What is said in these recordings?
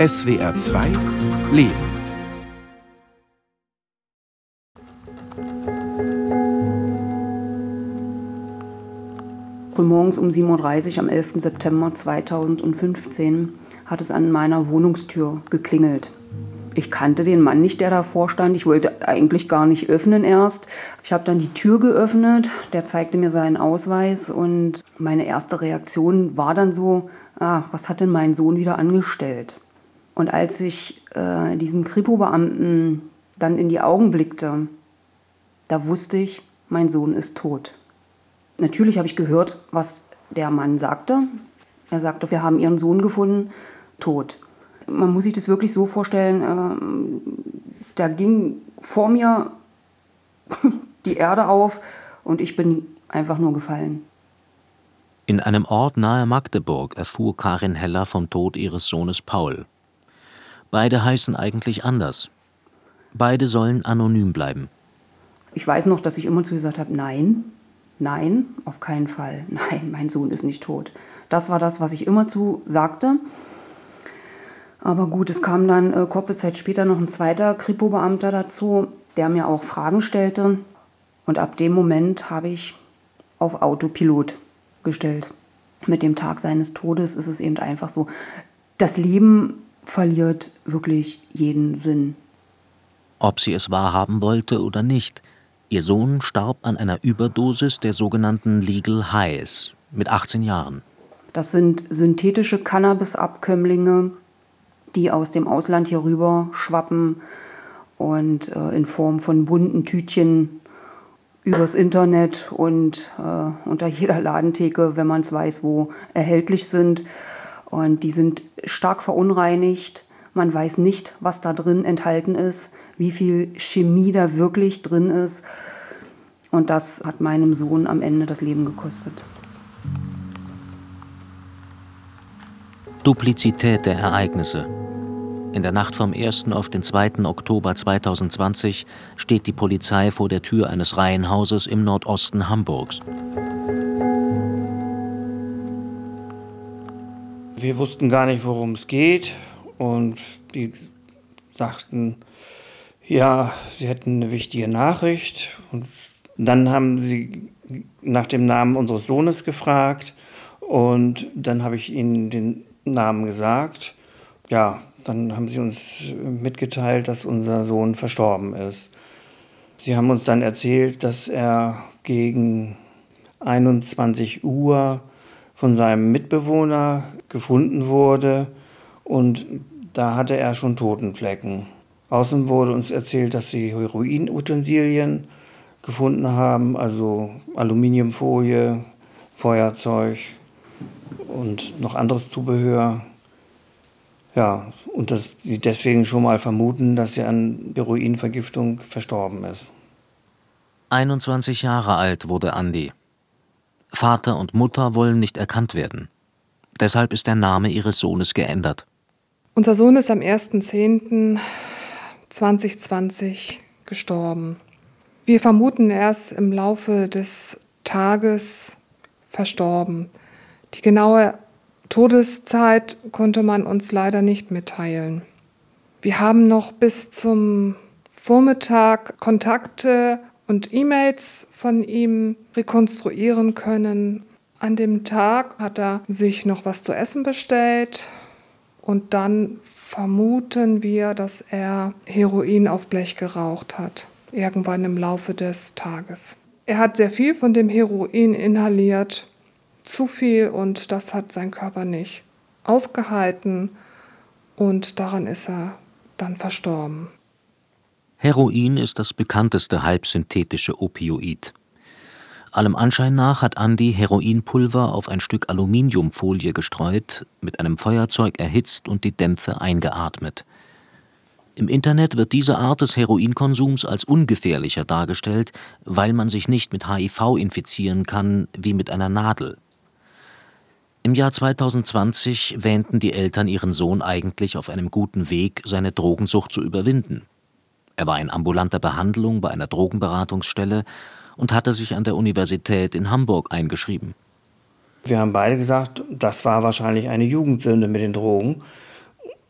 SWR 2 Leben. Frühmorgens um 7.30 Uhr am 11. September 2015 hat es an meiner Wohnungstür geklingelt. Ich kannte den Mann nicht, der davor stand. Ich wollte eigentlich gar nicht öffnen erst. Ich habe dann die Tür geöffnet. Der zeigte mir seinen Ausweis und meine erste Reaktion war dann so, ah, was hat denn mein Sohn wieder angestellt? Und als ich äh, diesem Kripo-Beamten dann in die Augen blickte, da wusste ich, mein Sohn ist tot. Natürlich habe ich gehört, was der Mann sagte. Er sagte, wir haben ihren Sohn gefunden, tot man muss sich das wirklich so vorstellen, äh, da ging vor mir die Erde auf und ich bin einfach nur gefallen. In einem Ort nahe Magdeburg erfuhr Karin Heller vom Tod ihres Sohnes Paul. Beide heißen eigentlich anders. Beide sollen anonym bleiben. Ich weiß noch, dass ich immer zu gesagt habe, nein, nein, auf keinen Fall, nein, mein Sohn ist nicht tot. Das war das, was ich immer zu sagte. Aber gut, es kam dann äh, kurze Zeit später noch ein zweiter Kripo-Beamter dazu, der mir auch Fragen stellte. Und ab dem Moment habe ich auf Autopilot gestellt. Mit dem Tag seines Todes ist es eben einfach so, das Leben verliert wirklich jeden Sinn. Ob sie es wahrhaben wollte oder nicht, ihr Sohn starb an einer Überdosis der sogenannten Legal Highs mit 18 Jahren. Das sind synthetische Cannabis-Abkömmlinge, die aus dem Ausland hier rüber schwappen und äh, in Form von bunten Tütchen übers Internet und äh, unter jeder Ladentheke, wenn man es weiß, wo erhältlich sind. Und die sind stark verunreinigt. Man weiß nicht, was da drin enthalten ist, wie viel Chemie da wirklich drin ist. Und das hat meinem Sohn am Ende das Leben gekostet. Duplizität der Ereignisse. In der Nacht vom 1. auf den 2. Oktober 2020 steht die Polizei vor der Tür eines Reihenhauses im Nordosten Hamburgs. Wir wussten gar nicht, worum es geht und die sagten, ja, sie hätten eine wichtige Nachricht und dann haben sie nach dem Namen unseres Sohnes gefragt und dann habe ich ihnen den Namen gesagt. Ja, dann haben sie uns mitgeteilt, dass unser Sohn verstorben ist. Sie haben uns dann erzählt, dass er gegen 21 Uhr von seinem Mitbewohner gefunden wurde und da hatte er schon Totenflecken. Außen wurde uns erzählt, dass sie Heroinutensilien gefunden haben, also Aluminiumfolie, Feuerzeug und noch anderes Zubehör. Ja, und dass sie deswegen schon mal vermuten, dass sie an Heroinvergiftung verstorben ist. 21 Jahre alt wurde Andi. Vater und Mutter wollen nicht erkannt werden. Deshalb ist der Name ihres Sohnes geändert. Unser Sohn ist am 1.10.2020 gestorben. Wir vermuten, er ist im Laufe des Tages verstorben. Die genaue Todeszeit konnte man uns leider nicht mitteilen. Wir haben noch bis zum Vormittag Kontakte und E-Mails von ihm rekonstruieren können. An dem Tag hat er sich noch was zu essen bestellt und dann vermuten wir, dass er Heroin auf Blech geraucht hat, irgendwann im Laufe des Tages. Er hat sehr viel von dem Heroin inhaliert zu viel und das hat sein Körper nicht ausgehalten und daran ist er dann verstorben. Heroin ist das bekannteste halbsynthetische Opioid. Allem Anschein nach hat Andy Heroinpulver auf ein Stück Aluminiumfolie gestreut, mit einem Feuerzeug erhitzt und die Dämpfe eingeatmet. Im Internet wird diese Art des Heroinkonsums als ungefährlicher dargestellt, weil man sich nicht mit HIV infizieren kann wie mit einer Nadel. Im Jahr 2020 wähnten die Eltern ihren Sohn eigentlich auf einem guten Weg, seine Drogensucht zu überwinden. Er war in ambulanter Behandlung bei einer Drogenberatungsstelle und hatte sich an der Universität in Hamburg eingeschrieben. Wir haben beide gesagt, das war wahrscheinlich eine Jugendsünde mit den Drogen.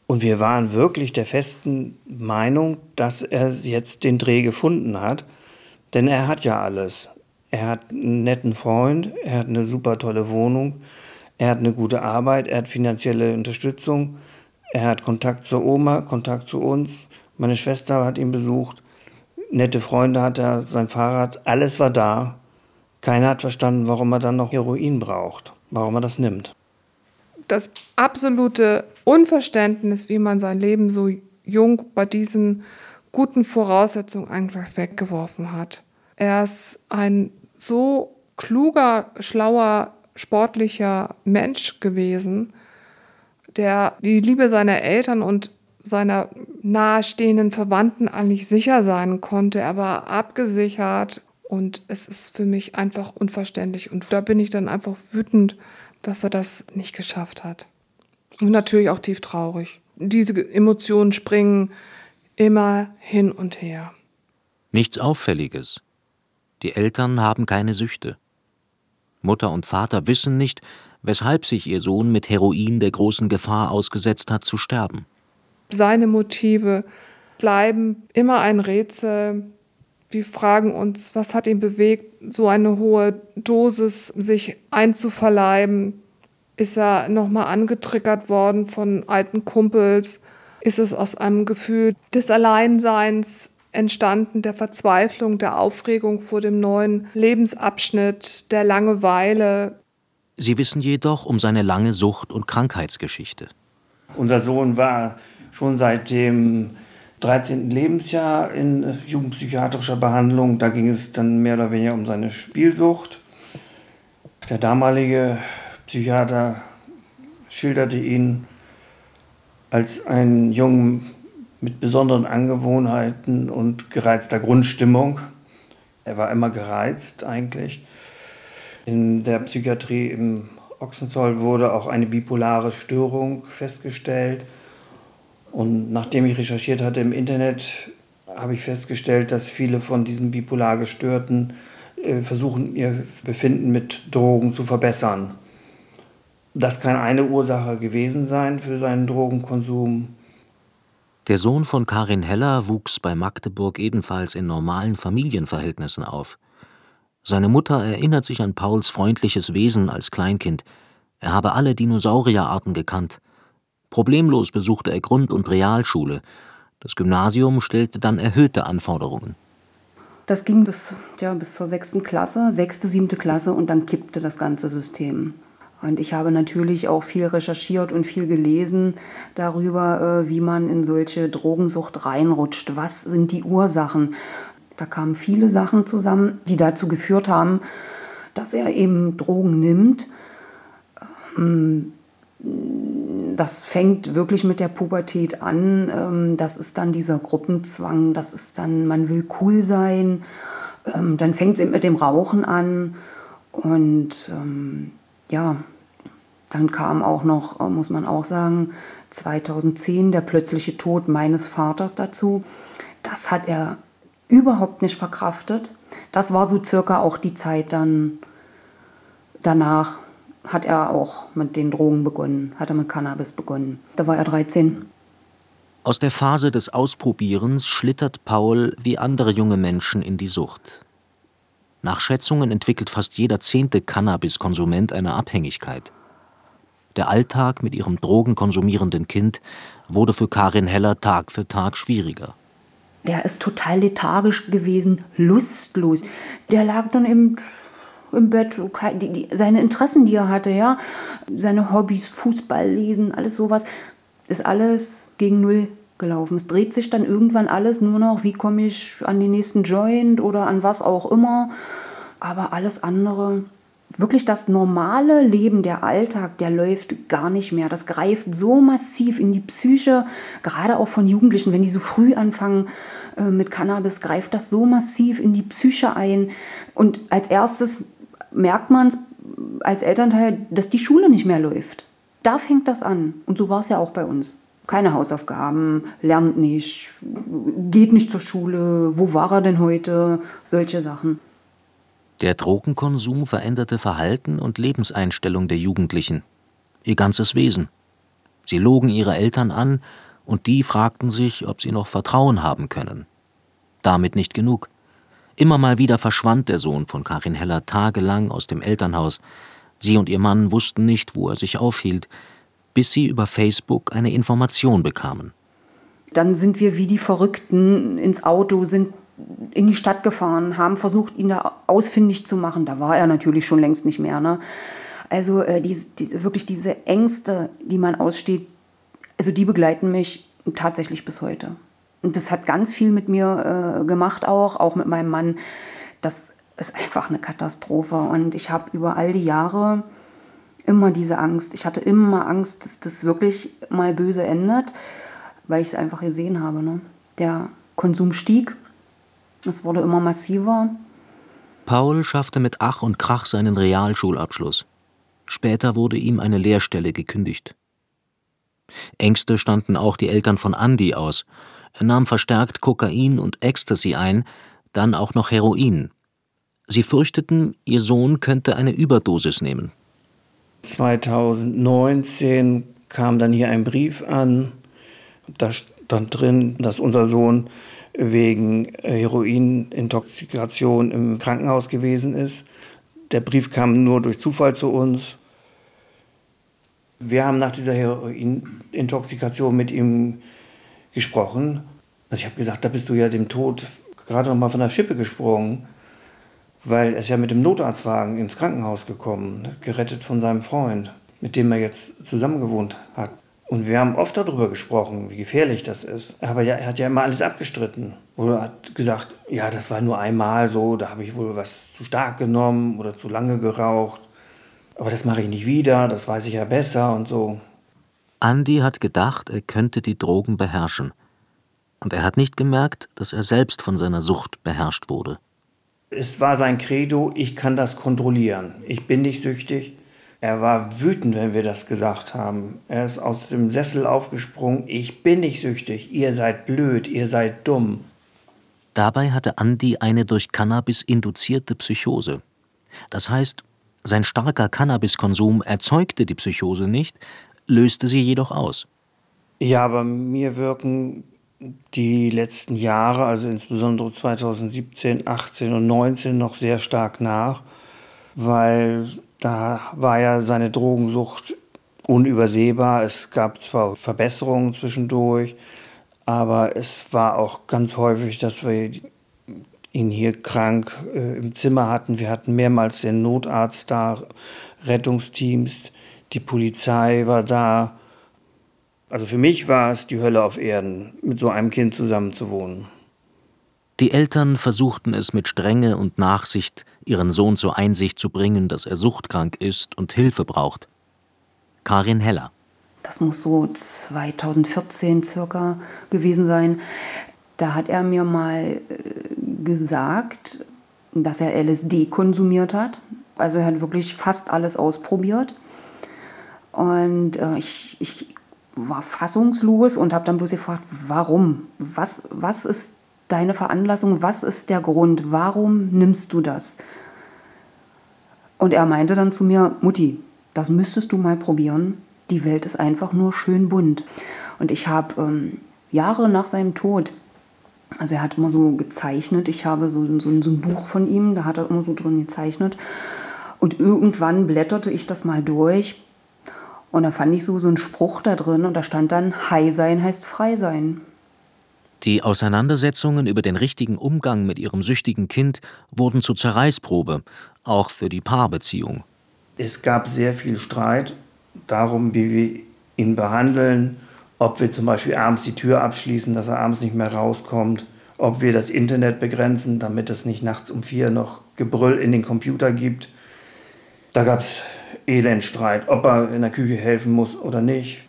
Und wir waren wirklich der festen Meinung, dass er jetzt den Dreh gefunden hat. Denn er hat ja alles. Er hat einen netten Freund, er hat eine super tolle Wohnung, er hat eine gute Arbeit, er hat finanzielle Unterstützung, er hat Kontakt zur Oma, Kontakt zu uns. Meine Schwester hat ihn besucht, nette Freunde hat er, sein Fahrrad, alles war da. Keiner hat verstanden, warum er dann noch Heroin braucht, warum er das nimmt das absolute Unverständnis, wie man sein Leben so jung bei diesen guten Voraussetzungen einfach weggeworfen hat. Er ist ein so kluger, schlauer, sportlicher Mensch gewesen, der die Liebe seiner Eltern und seiner nahestehenden Verwandten eigentlich sicher sein konnte. Er war abgesichert und es ist für mich einfach unverständlich. Und da bin ich dann einfach wütend, dass er das nicht geschafft hat. Und natürlich auch tief traurig. Diese Emotionen springen immer hin und her. Nichts Auffälliges. Die Eltern haben keine Süchte. Mutter und Vater wissen nicht, weshalb sich ihr Sohn mit Heroin der großen Gefahr ausgesetzt hat, zu sterben. Seine Motive bleiben immer ein Rätsel. Wir fragen uns, was hat ihn bewegt, so eine hohe Dosis sich einzuverleiben? Ist er nochmal angetriggert worden von alten Kumpels? Ist es aus einem Gefühl des Alleinseins entstanden, der Verzweiflung, der Aufregung vor dem neuen Lebensabschnitt, der Langeweile? Sie wissen jedoch um seine lange Sucht- und Krankheitsgeschichte. Unser Sohn war schon seit dem 13. Lebensjahr in jugendpsychiatrischer Behandlung. Da ging es dann mehr oder weniger um seine Spielsucht. Der damalige Psychiater schilderte ihn als einen Jungen mit besonderen Angewohnheiten und gereizter Grundstimmung. Er war immer gereizt eigentlich. In der Psychiatrie im Ochsenzoll wurde auch eine bipolare Störung festgestellt. Und nachdem ich recherchiert hatte im Internet, habe ich festgestellt, dass viele von diesen bipolar Gestörten äh, versuchen, ihr Befinden mit Drogen zu verbessern. Das kann eine Ursache gewesen sein für seinen Drogenkonsum. Der Sohn von Karin Heller wuchs bei Magdeburg ebenfalls in normalen Familienverhältnissen auf. Seine Mutter erinnert sich an Pauls freundliches Wesen als Kleinkind. Er habe alle Dinosaurierarten gekannt. Problemlos besuchte er Grund- und Realschule. Das Gymnasium stellte dann erhöhte Anforderungen. Das ging bis, ja, bis zur sechsten Klasse, sechste, siebte Klasse und dann kippte das ganze System. Und ich habe natürlich auch viel recherchiert und viel gelesen darüber, äh, wie man in solche Drogensucht reinrutscht. Was sind die Ursachen? Da kamen viele Sachen zusammen, die dazu geführt haben, dass er eben Drogen nimmt. Das fängt wirklich mit der Pubertät an. Ähm, das ist dann dieser Gruppenzwang. Das ist dann, man will cool sein. Ähm, dann fängt es eben mit dem Rauchen an. Und ähm, ja, dann kam auch noch, äh, muss man auch sagen, 2010 der plötzliche Tod meines Vaters dazu. Das hat er überhaupt nicht verkraftet. Das war so circa auch die Zeit dann danach hat er auch mit den Drogen begonnen, hat er mit Cannabis begonnen. Da war er 13. Aus der Phase des Ausprobierens schlittert Paul wie andere junge Menschen in die Sucht. Nach Schätzungen entwickelt fast jeder zehnte Cannabiskonsument eine Abhängigkeit. Der Alltag mit ihrem drogenkonsumierenden Kind wurde für Karin Heller Tag für Tag schwieriger. Der ist total lethargisch gewesen, lustlos. Der lag dann eben im Bett, die, die, seine Interessen, die er hatte, ja, seine Hobbys, Fußball lesen, alles sowas, ist alles gegen Null gelaufen. Es dreht sich dann irgendwann alles nur noch, wie komme ich an den nächsten Joint oder an was auch immer. Aber alles andere, wirklich das normale Leben, der Alltag, der läuft gar nicht mehr. Das greift so massiv in die Psyche, gerade auch von Jugendlichen, wenn die so früh anfangen äh, mit Cannabis, greift das so massiv in die Psyche ein. Und als erstes merkt man als Elternteil, dass die Schule nicht mehr läuft. Da fängt das an. Und so war es ja auch bei uns. Keine Hausaufgaben, lernt nicht, geht nicht zur Schule, wo war er denn heute? Solche Sachen. Der Drogenkonsum veränderte Verhalten und Lebenseinstellung der Jugendlichen. Ihr ganzes Wesen. Sie logen ihre Eltern an, und die fragten sich, ob sie noch Vertrauen haben können. Damit nicht genug. Immer mal wieder verschwand der Sohn von Karin Heller tagelang aus dem Elternhaus. Sie und ihr Mann wussten nicht, wo er sich aufhielt, bis sie über Facebook eine Information bekamen. Dann sind wir wie die Verrückten ins Auto, sind in die Stadt gefahren, haben versucht, ihn da ausfindig zu machen. Da war er natürlich schon längst nicht mehr. Ne? Also äh, diese, diese, wirklich diese Ängste, die man aussteht, also die begleiten mich tatsächlich bis heute. Und das hat ganz viel mit mir äh, gemacht auch, auch mit meinem Mann. Das ist einfach eine Katastrophe. Und ich habe über all die Jahre immer diese Angst. Ich hatte immer Angst, dass das wirklich mal böse endet, weil ich es einfach gesehen habe. Ne? Der Konsum stieg, es wurde immer massiver. Paul schaffte mit Ach und Krach seinen Realschulabschluss. Später wurde ihm eine Lehrstelle gekündigt. Ängste standen auch die Eltern von Andy aus. Er nahm verstärkt Kokain und Ecstasy ein, dann auch noch Heroin. Sie fürchteten, ihr Sohn könnte eine Überdosis nehmen. 2019 kam dann hier ein Brief an. Da stand drin, dass unser Sohn wegen Heroinintoxikation im Krankenhaus gewesen ist. Der Brief kam nur durch Zufall zu uns. Wir haben nach dieser Heroinintoxikation mit ihm gesprochen. Also ich habe gesagt, da bist du ja dem Tod gerade noch mal von der Schippe gesprungen, weil er ist ja mit dem Notarztwagen ins Krankenhaus gekommen, ne, gerettet von seinem Freund, mit dem er jetzt zusammengewohnt hat. Und wir haben oft darüber gesprochen, wie gefährlich das ist. Aber er hat ja immer alles abgestritten. Oder hat gesagt, ja, das war nur einmal so, da habe ich wohl was zu stark genommen oder zu lange geraucht aber das mache ich nicht wieder, das weiß ich ja besser und so. Andy hat gedacht, er könnte die Drogen beherrschen. Und er hat nicht gemerkt, dass er selbst von seiner Sucht beherrscht wurde. Es war sein Credo, ich kann das kontrollieren. Ich bin nicht süchtig. Er war wütend, wenn wir das gesagt haben. Er ist aus dem Sessel aufgesprungen. Ich bin nicht süchtig. Ihr seid blöd, ihr seid dumm. Dabei hatte Andy eine durch Cannabis induzierte Psychose. Das heißt, sein starker Cannabiskonsum erzeugte die Psychose nicht, löste sie jedoch aus. Ja, aber mir wirken die letzten Jahre, also insbesondere 2017, 18 und 19 noch sehr stark nach, weil da war ja seine Drogensucht unübersehbar. Es gab zwar Verbesserungen zwischendurch, aber es war auch ganz häufig, dass wir ihn hier krank äh, im Zimmer hatten. Wir hatten mehrmals den Notarzt da, Rettungsteams, die Polizei war da. Also für mich war es die Hölle auf Erden, mit so einem Kind zusammenzuwohnen. Die Eltern versuchten es mit Strenge und Nachsicht, ihren Sohn zur Einsicht zu bringen, dass er suchtkrank ist und Hilfe braucht. Karin Heller. Das muss so 2014 circa gewesen sein. Da hat er mir mal äh, gesagt, dass er LSD konsumiert hat. Also er hat wirklich fast alles ausprobiert. Und äh, ich, ich war fassungslos und habe dann bloß gefragt, warum? Was, was ist deine Veranlassung? Was ist der Grund? Warum nimmst du das? Und er meinte dann zu mir, Mutti, das müsstest du mal probieren. Die Welt ist einfach nur schön bunt. Und ich habe ähm, Jahre nach seinem Tod also er hat immer so gezeichnet. Ich habe so, so, so ein Buch von ihm, da hat er immer so drin gezeichnet. Und irgendwann blätterte ich das mal durch und da fand ich so, so einen Spruch da drin und da stand dann, High sein heißt frei sein. Die Auseinandersetzungen über den richtigen Umgang mit ihrem süchtigen Kind wurden zur Zerreißprobe, auch für die Paarbeziehung. Es gab sehr viel Streit darum, wie wir ihn behandeln ob wir zum Beispiel abends die Tür abschließen, dass er abends nicht mehr rauskommt, ob wir das Internet begrenzen, damit es nicht nachts um vier noch Gebrüll in den Computer gibt. Da gab es Elendstreit, ob er in der Küche helfen muss oder nicht.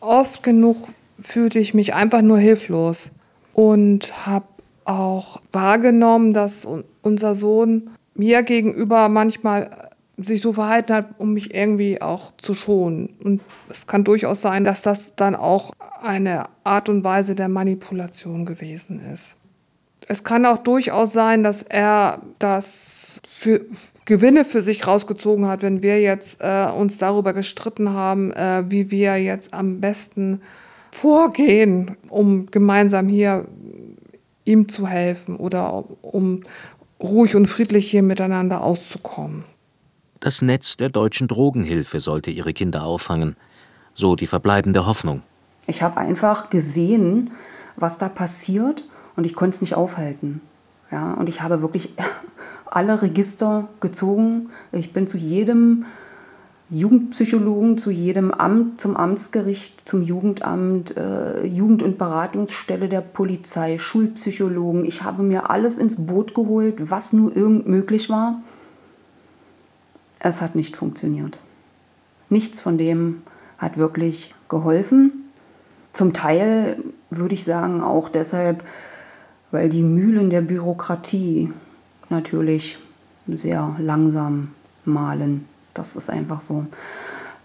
Oft genug fühlte ich mich einfach nur hilflos und habe auch wahrgenommen, dass unser Sohn mir gegenüber manchmal sich so verhalten hat, um mich irgendwie auch zu schonen. Und es kann durchaus sein, dass das dann auch eine Art und Weise der Manipulation gewesen ist. Es kann auch durchaus sein, dass er das daraus für Gewinne für sich rausgezogen hat, wenn wir jetzt äh, uns darüber gestritten haben, äh, wie wir jetzt am besten vorgehen, um gemeinsam hier ihm zu helfen oder um ruhig und friedlich hier miteinander auszukommen. Das Netz der deutschen Drogenhilfe sollte ihre Kinder auffangen, so die verbleibende Hoffnung. Ich habe einfach gesehen, was da passiert und ich konnte es nicht aufhalten. Ja, und ich habe wirklich alle Register gezogen. Ich bin zu jedem Jugendpsychologen, zu jedem Amt, zum Amtsgericht, zum Jugendamt, äh, Jugend- und Beratungsstelle der Polizei, Schulpsychologen. Ich habe mir alles ins Boot geholt, was nur irgend möglich war. Es hat nicht funktioniert. Nichts von dem hat wirklich geholfen. Zum Teil würde ich sagen auch deshalb, weil die Mühlen der Bürokratie natürlich sehr langsam malen. Das ist einfach so.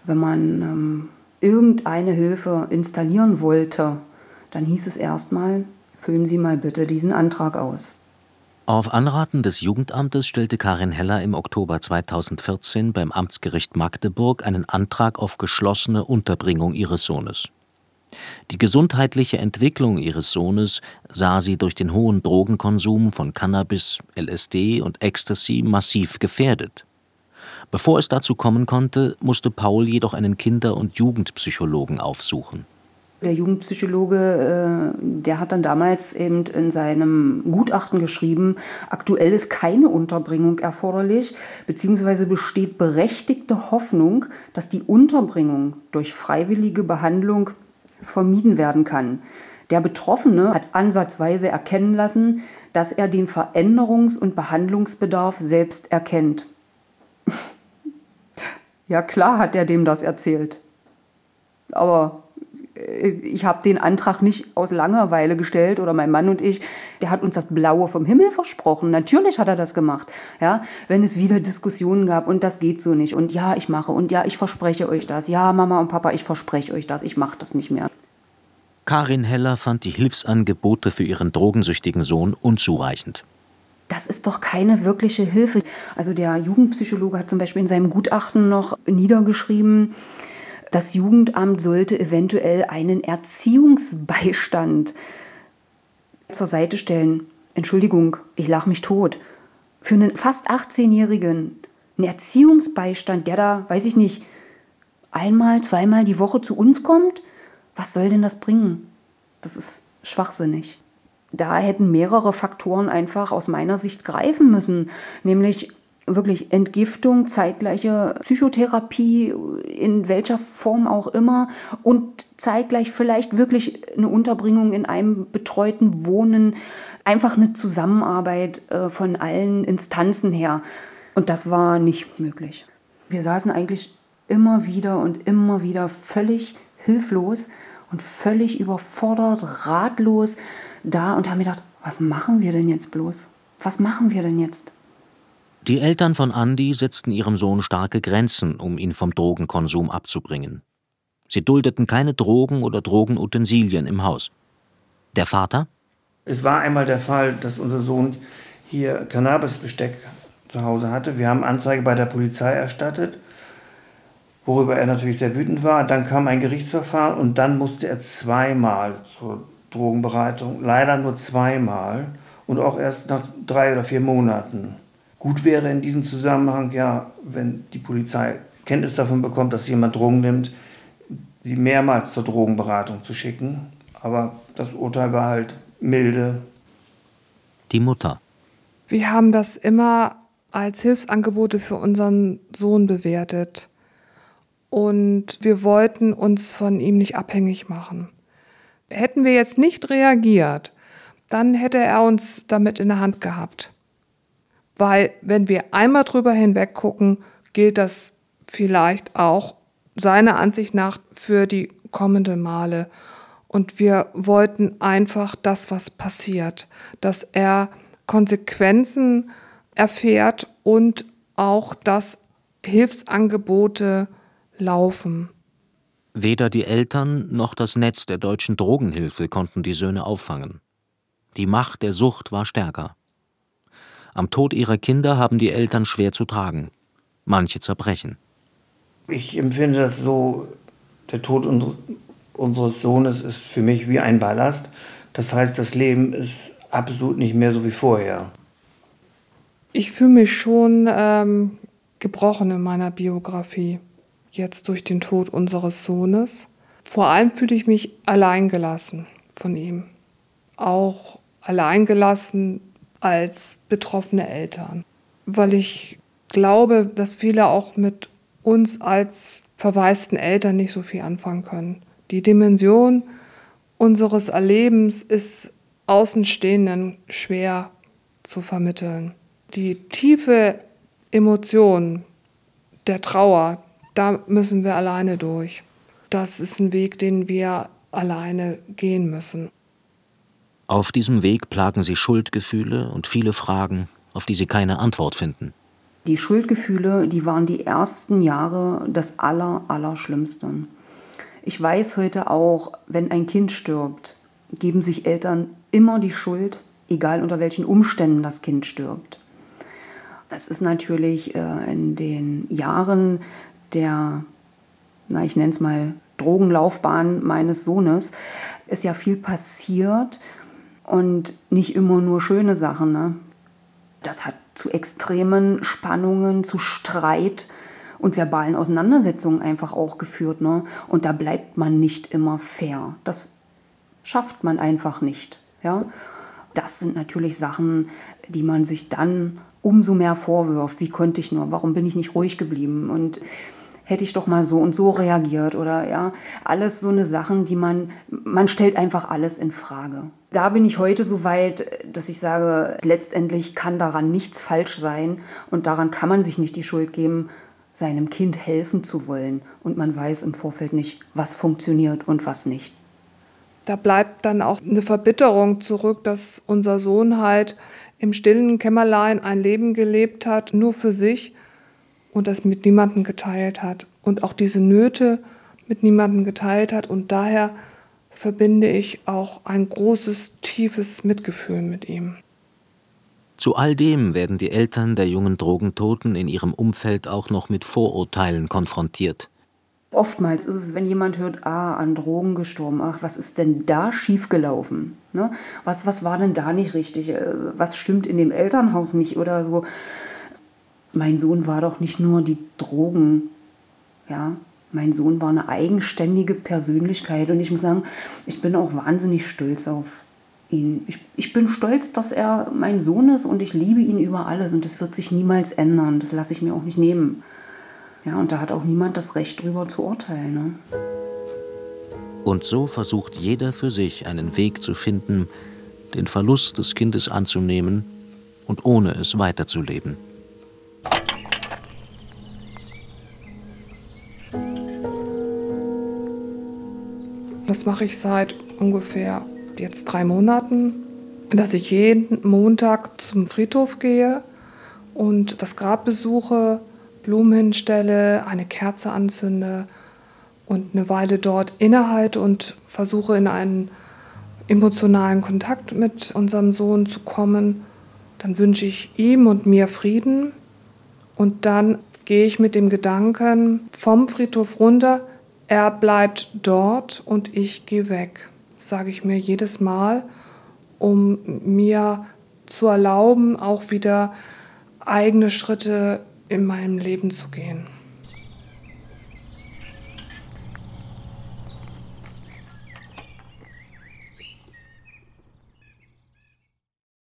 Wenn man ähm, irgendeine Hilfe installieren wollte, dann hieß es erstmal, füllen Sie mal bitte diesen Antrag aus. Auf Anraten des Jugendamtes stellte Karin Heller im Oktober 2014 beim Amtsgericht Magdeburg einen Antrag auf geschlossene Unterbringung ihres Sohnes. Die gesundheitliche Entwicklung ihres Sohnes sah sie durch den hohen Drogenkonsum von Cannabis, LSD und Ecstasy massiv gefährdet. Bevor es dazu kommen konnte, musste Paul jedoch einen Kinder- und Jugendpsychologen aufsuchen. Der Jugendpsychologe, äh, der hat dann damals eben in seinem Gutachten geschrieben, aktuell ist keine Unterbringung erforderlich, beziehungsweise besteht berechtigte Hoffnung, dass die Unterbringung durch freiwillige Behandlung vermieden werden kann. Der Betroffene hat ansatzweise erkennen lassen, dass er den Veränderungs- und Behandlungsbedarf selbst erkennt. ja klar hat er dem das erzählt. Aber ich habe den Antrag nicht aus Langeweile gestellt oder mein Mann und ich, der hat uns das Blaue vom Himmel versprochen. Natürlich hat er das gemacht. Ja, wenn es wieder Diskussionen gab und das geht so nicht und ja, ich mache und ja, ich verspreche euch das. Ja, Mama und Papa, ich verspreche euch das. Ich mache das nicht mehr. Karin Heller fand die Hilfsangebote für ihren drogensüchtigen Sohn unzureichend. Das ist doch keine wirkliche Hilfe. Also der Jugendpsychologe hat zum Beispiel in seinem Gutachten noch niedergeschrieben, das Jugendamt sollte eventuell einen Erziehungsbeistand zur Seite stellen. Entschuldigung, ich lach mich tot. Für einen fast 18-Jährigen einen Erziehungsbeistand, der da, weiß ich nicht, einmal, zweimal die Woche zu uns kommt? Was soll denn das bringen? Das ist schwachsinnig. Da hätten mehrere Faktoren einfach aus meiner Sicht greifen müssen, nämlich wirklich Entgiftung, zeitgleiche Psychotherapie, in welcher Form auch immer und zeitgleich vielleicht wirklich eine Unterbringung in einem betreuten Wohnen, einfach eine Zusammenarbeit äh, von allen Instanzen her. Und das war nicht möglich. Wir saßen eigentlich immer wieder und immer wieder völlig hilflos und völlig überfordert, ratlos da und haben gedacht, was machen wir denn jetzt bloß? Was machen wir denn jetzt? Die Eltern von Andy setzten ihrem Sohn starke Grenzen, um ihn vom Drogenkonsum abzubringen. Sie duldeten keine Drogen oder Drogenutensilien im Haus. Der Vater? Es war einmal der Fall, dass unser Sohn hier Cannabisbesteck zu Hause hatte. Wir haben Anzeige bei der Polizei erstattet, worüber er natürlich sehr wütend war. Dann kam ein Gerichtsverfahren und dann musste er zweimal zur Drogenbereitung, leider nur zweimal und auch erst nach drei oder vier Monaten. Gut wäre in diesem Zusammenhang ja, wenn die Polizei Kenntnis davon bekommt, dass jemand Drogen nimmt, sie mehrmals zur Drogenberatung zu schicken. Aber das Urteil war halt milde. Die Mutter. Wir haben das immer als Hilfsangebote für unseren Sohn bewertet. Und wir wollten uns von ihm nicht abhängig machen. Hätten wir jetzt nicht reagiert, dann hätte er uns damit in der Hand gehabt. Weil wenn wir einmal drüber hinweg gucken, gilt das vielleicht auch seiner Ansicht nach für die kommenden Male. Und wir wollten einfach das, was passiert, dass er Konsequenzen erfährt und auch, dass Hilfsangebote laufen. Weder die Eltern noch das Netz der deutschen Drogenhilfe konnten die Söhne auffangen. Die Macht der Sucht war stärker. Am Tod ihrer Kinder haben die Eltern schwer zu tragen. Manche zerbrechen. Ich empfinde das so, der Tod unseres Sohnes ist für mich wie ein Ballast. Das heißt, das Leben ist absolut nicht mehr so wie vorher. Ich fühle mich schon ähm, gebrochen in meiner Biografie, jetzt durch den Tod unseres Sohnes. Vor allem fühle ich mich alleingelassen von ihm. Auch alleingelassen als betroffene Eltern, weil ich glaube, dass viele auch mit uns als verwaisten Eltern nicht so viel anfangen können. Die Dimension unseres Erlebens ist Außenstehenden schwer zu vermitteln. Die tiefe Emotion der Trauer, da müssen wir alleine durch. Das ist ein Weg, den wir alleine gehen müssen. Auf diesem Weg plagen sie Schuldgefühle und viele Fragen, auf die sie keine Antwort finden. Die Schuldgefühle, die waren die ersten Jahre das Aller, Allerschlimmste. Ich weiß heute auch, wenn ein Kind stirbt, geben sich Eltern immer die Schuld, egal unter welchen Umständen das Kind stirbt. Das ist natürlich äh, in den Jahren der, na, ich nenne es mal Drogenlaufbahn meines Sohnes, ist ja viel passiert und nicht immer nur schöne Sachen. Ne? Das hat zu extremen Spannungen, zu Streit und verbalen Auseinandersetzungen einfach auch geführt. Ne? Und da bleibt man nicht immer fair. Das schafft man einfach nicht. Ja? Das sind natürlich Sachen, die man sich dann umso mehr vorwirft. Wie konnte ich nur? Warum bin ich nicht ruhig geblieben? Und hätte ich doch mal so und so reagiert oder ja, alles so eine Sachen, die man, man stellt einfach alles in Frage. Da bin ich heute so weit, dass ich sage, letztendlich kann daran nichts falsch sein und daran kann man sich nicht die Schuld geben, seinem Kind helfen zu wollen und man weiß im Vorfeld nicht, was funktioniert und was nicht. Da bleibt dann auch eine Verbitterung zurück, dass unser Sohn halt im stillen Kämmerlein ein Leben gelebt hat, nur für sich und das mit niemandem geteilt hat und auch diese Nöte mit niemandem geteilt hat und daher verbinde ich auch ein großes, tiefes Mitgefühl mit ihm. Zu all dem werden die Eltern der jungen Drogentoten in ihrem Umfeld auch noch mit Vorurteilen konfrontiert. Oftmals ist es, wenn jemand hört, ah, an Drogen gestorben, ach, was ist denn da schiefgelaufen? Ne? Was, was war denn da nicht richtig? Äh, was stimmt in dem Elternhaus nicht oder so? Mein Sohn war doch nicht nur die Drogen, ja, mein Sohn war eine eigenständige Persönlichkeit und ich muss sagen, ich bin auch wahnsinnig stolz auf ihn. Ich, ich bin stolz, dass er mein Sohn ist und ich liebe ihn über alles und das wird sich niemals ändern. Das lasse ich mir auch nicht nehmen. Ja, und da hat auch niemand das Recht drüber zu urteilen. Ne? Und so versucht jeder für sich einen Weg zu finden, den Verlust des Kindes anzunehmen und ohne es weiterzuleben. Das mache ich seit ungefähr jetzt drei Monaten, dass ich jeden Montag zum Friedhof gehe und das Grab besuche, Blumen hinstelle, eine Kerze anzünde und eine Weile dort innehalte und versuche in einen emotionalen Kontakt mit unserem Sohn zu kommen. Dann wünsche ich ihm und mir Frieden und dann gehe ich mit dem Gedanken vom Friedhof runter er bleibt dort und ich gehe weg, sage ich mir jedes Mal, um mir zu erlauben, auch wieder eigene Schritte in meinem Leben zu gehen.